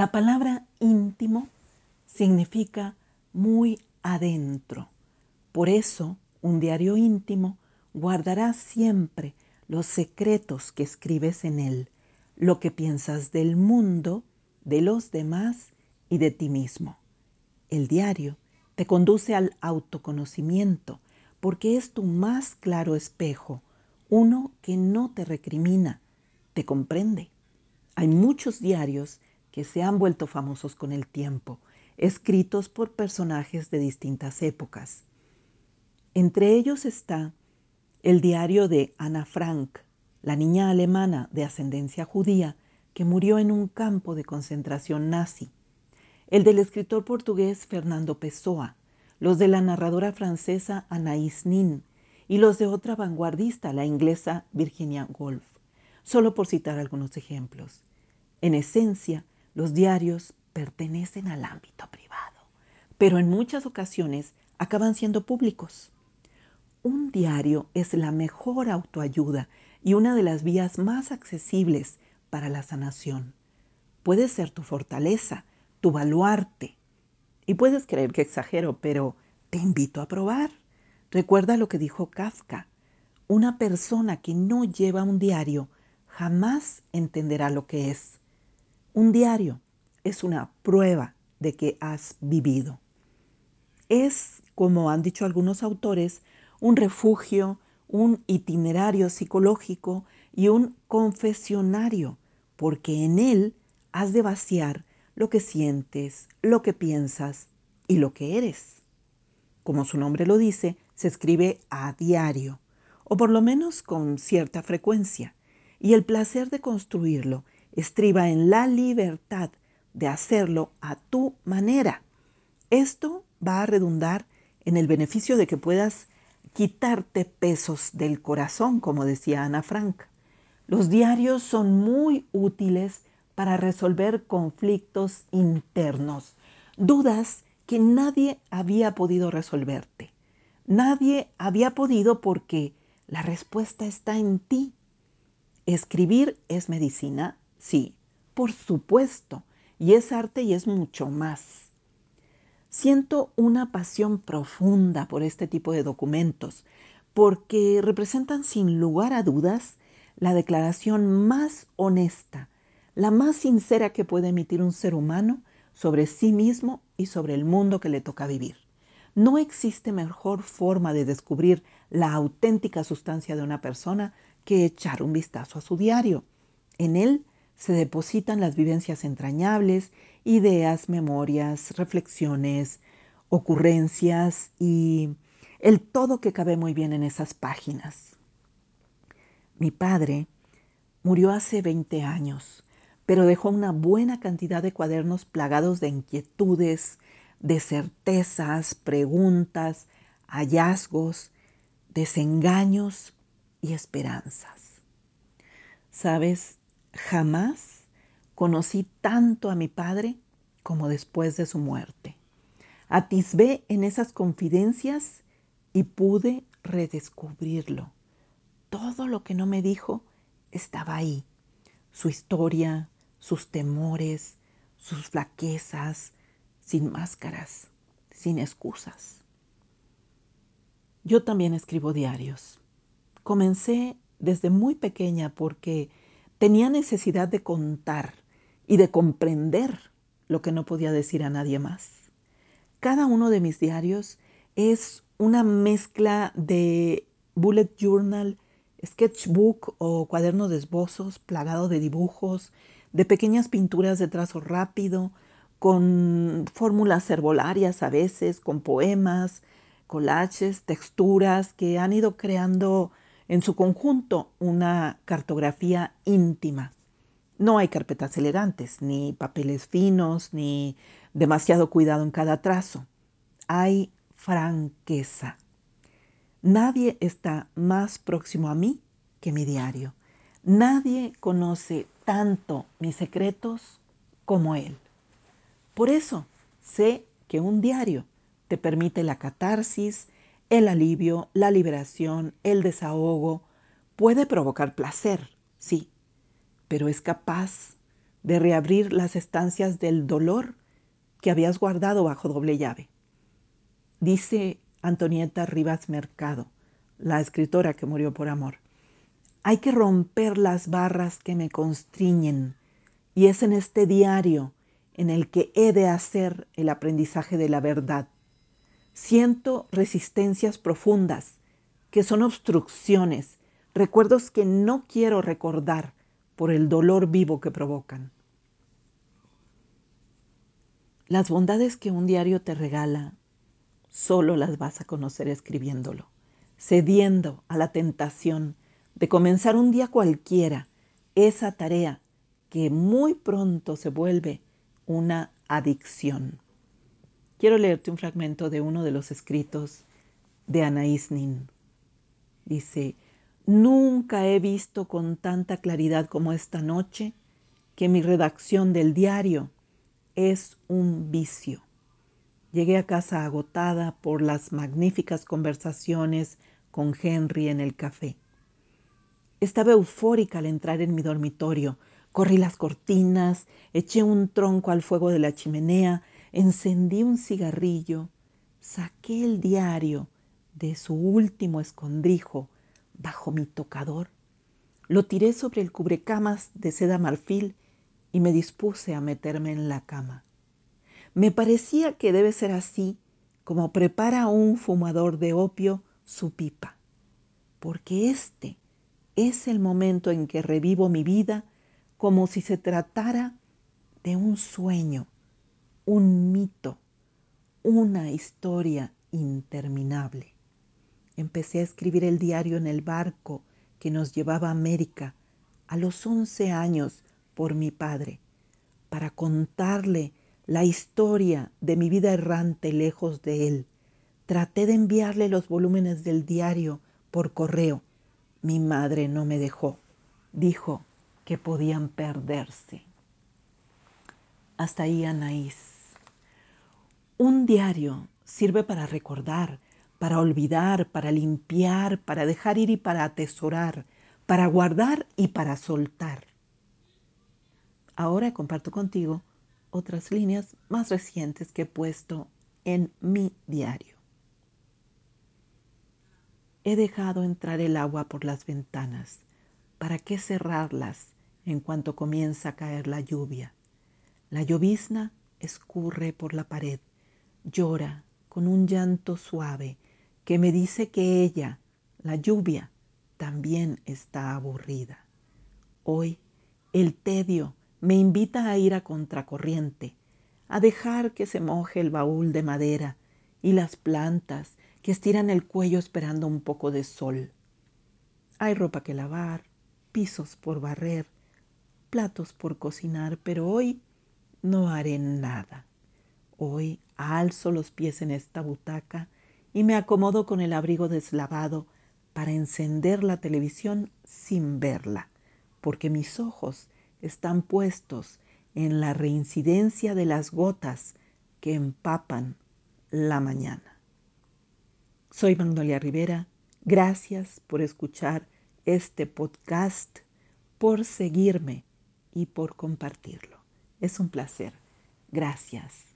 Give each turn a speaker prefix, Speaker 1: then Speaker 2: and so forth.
Speaker 1: La palabra íntimo significa muy adentro. Por eso, un diario íntimo guardará siempre los secretos que escribes en él, lo que piensas del mundo, de los demás y de ti mismo. El diario te conduce al autoconocimiento porque es tu más claro espejo, uno que no te recrimina, te comprende. Hay muchos diarios que se han vuelto famosos con el tiempo, escritos por personajes de distintas épocas. Entre ellos está el diario de Ana Frank, la niña alemana de ascendencia judía que murió en un campo de concentración nazi, el del escritor portugués Fernando Pessoa, los de la narradora francesa Anaïs Nin y los de otra vanguardista, la inglesa Virginia Woolf, solo por citar algunos ejemplos. En esencia, los diarios pertenecen al ámbito privado, pero en muchas ocasiones acaban siendo públicos. Un diario es la mejor autoayuda y una de las vías más accesibles para la sanación. Puede ser tu fortaleza, tu baluarte. Y puedes creer que exagero, pero te invito a probar. Recuerda lo que dijo Kafka. Una persona que no lleva un diario jamás entenderá lo que es. Un diario es una prueba de que has vivido. Es, como han dicho algunos autores, un refugio, un itinerario psicológico y un confesionario, porque en él has de vaciar lo que sientes, lo que piensas y lo que eres. Como su nombre lo dice, se escribe a diario, o por lo menos con cierta frecuencia, y el placer de construirlo estriba en la libertad de hacerlo a tu manera. Esto va a redundar en el beneficio de que puedas quitarte pesos del corazón, como decía Ana Frank. Los diarios son muy útiles para resolver conflictos internos, dudas que nadie había podido resolverte. Nadie había podido porque la respuesta está en ti. ¿Escribir es medicina? Sí, por supuesto, y es arte y es mucho más. Siento una pasión profunda por este tipo de documentos, porque representan sin lugar a dudas la declaración más honesta, la más sincera que puede emitir un ser humano sobre sí mismo y sobre el mundo que le toca vivir. No existe mejor forma de descubrir la auténtica sustancia de una persona que echar un vistazo a su diario. En él se depositan las vivencias entrañables, ideas, memorias, reflexiones, ocurrencias y el todo que cabe muy bien en esas páginas. Mi padre murió hace 20 años, pero dejó una buena cantidad de cuadernos plagados de inquietudes, de certezas, preguntas, hallazgos, desengaños y esperanzas. Sabes, Jamás conocí tanto a mi padre como después de su muerte. Atisbé en esas confidencias y pude redescubrirlo. Todo lo que no me dijo estaba ahí. Su historia, sus temores, sus flaquezas, sin máscaras, sin excusas. Yo también escribo diarios. Comencé desde muy pequeña porque Tenía necesidad de contar y de comprender lo que no podía decir a nadie más. Cada uno de mis diarios es una mezcla de bullet journal, sketchbook o cuaderno de esbozos plagado de dibujos, de pequeñas pinturas de trazo rápido, con fórmulas herbolarias a veces, con poemas, collages, texturas que han ido creando en su conjunto una cartografía íntima. No hay carpetas elegantes, ni papeles finos, ni demasiado cuidado en cada trazo. Hay franqueza. Nadie está más próximo a mí que mi diario. Nadie conoce tanto mis secretos como él. Por eso sé que un diario te permite la catarsis, el alivio, la liberación, el desahogo puede provocar placer, sí, pero es capaz de reabrir las estancias del dolor que habías guardado bajo doble llave. Dice Antonieta Rivas Mercado, la escritora que murió por amor. Hay que romper las barras que me constriñen y es en este diario en el que he de hacer el aprendizaje de la verdad. Siento resistencias profundas, que son obstrucciones, recuerdos que no quiero recordar por el dolor vivo que provocan. Las bondades que un diario te regala, solo las vas a conocer escribiéndolo, cediendo a la tentación de comenzar un día cualquiera esa tarea que muy pronto se vuelve una adicción. Quiero leerte un fragmento de uno de los escritos de Anaís Nin. Dice, nunca he visto con tanta claridad como esta noche que mi redacción del diario es un vicio. Llegué a casa agotada por las magníficas conversaciones con Henry en el café. Estaba eufórica al entrar en mi dormitorio. Corrí las cortinas, eché un tronco al fuego de la chimenea, encendí un cigarrillo, saqué el diario de su último escondrijo bajo mi tocador, lo tiré sobre el cubrecamas de seda marfil y me dispuse a meterme en la cama. Me parecía que debe ser así como prepara un fumador de opio su pipa, porque este es el momento en que revivo mi vida como si se tratara de un sueño, un mito, una historia interminable. Empecé a escribir el diario en el barco que nos llevaba a América a los 11 años por mi padre, para contarle la historia de mi vida errante lejos de él. Traté de enviarle los volúmenes del diario por correo mi madre no me dejó. Dijo que podían perderse. Hasta ahí Anaís. Un diario sirve para recordar, para olvidar, para limpiar, para dejar ir y para atesorar, para guardar y para soltar. Ahora comparto contigo otras líneas más recientes que he puesto en mi diario. He dejado entrar el agua por las ventanas. ¿Para qué cerrarlas en cuanto comienza a caer la lluvia? La llovizna escurre por la pared, llora con un llanto suave que me dice que ella, la lluvia, también está aburrida. Hoy el tedio me invita a ir a contracorriente, a dejar que se moje el baúl de madera y las plantas que estiran el cuello esperando un poco de sol. Hay ropa que lavar, pisos por barrer, platos por cocinar, pero hoy no haré nada. Hoy alzo los pies en esta butaca y me acomodo con el abrigo deslavado para encender la televisión sin verla, porque mis ojos están puestos en la reincidencia de las gotas que empapan la mañana. Soy Magnolia Rivera. Gracias por escuchar este podcast, por seguirme y por compartirlo. Es un placer. Gracias.